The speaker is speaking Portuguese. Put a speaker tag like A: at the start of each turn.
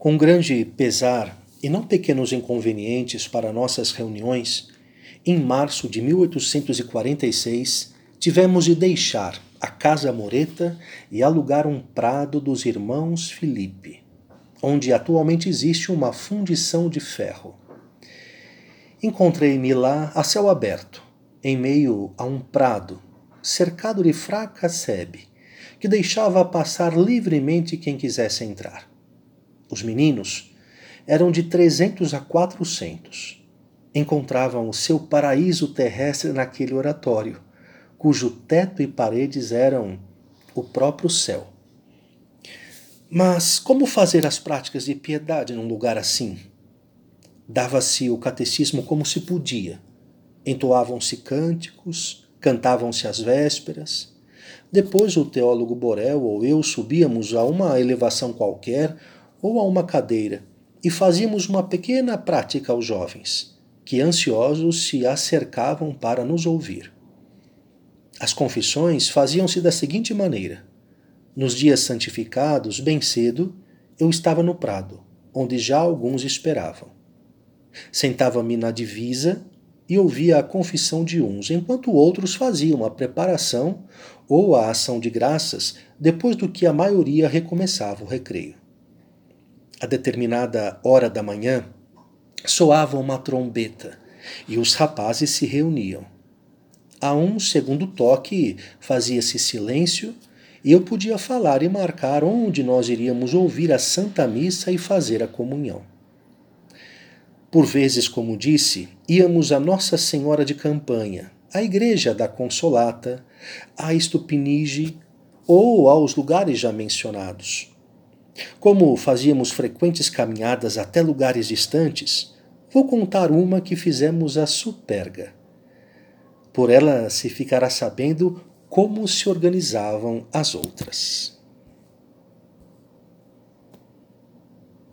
A: Com grande pesar e não pequenos inconvenientes para nossas reuniões, em março de 1846 tivemos de deixar a Casa Moreta e alugar um prado dos irmãos Felipe, onde atualmente existe uma fundição de ferro. Encontrei-me lá a céu aberto, em meio a um prado, cercado de fraca sebe, que deixava passar livremente quem quisesse entrar. Os meninos eram de 300 a 400. Encontravam o seu paraíso terrestre naquele oratório, cujo teto e paredes eram o próprio céu. Mas como fazer as práticas de piedade num lugar assim? Dava-se o catecismo como se podia. Entoavam-se cânticos, cantavam-se as vésperas. Depois o teólogo Borel ou eu subíamos a uma elevação qualquer ou a uma cadeira e fazíamos uma pequena prática aos jovens, que ansiosos se acercavam para nos ouvir. As confissões faziam-se da seguinte maneira: nos dias santificados, bem cedo, eu estava no prado, onde já alguns esperavam. Sentava-me na divisa e ouvia a confissão de uns, enquanto outros faziam a preparação ou a ação de graças depois do que a maioria recomeçava o recreio. A determinada hora da manhã, soava uma trombeta e os rapazes se reuniam. A um segundo toque fazia-se silêncio e eu podia falar e marcar onde nós iríamos ouvir a Santa Missa e fazer a comunhão. Por vezes, como disse, íamos a Nossa Senhora de Campanha, à Igreja da Consolata, à Estupinige ou aos lugares já mencionados. Como fazíamos frequentes caminhadas até lugares distantes, vou contar uma que fizemos a Superga. Por ela se ficará sabendo como se organizavam as outras.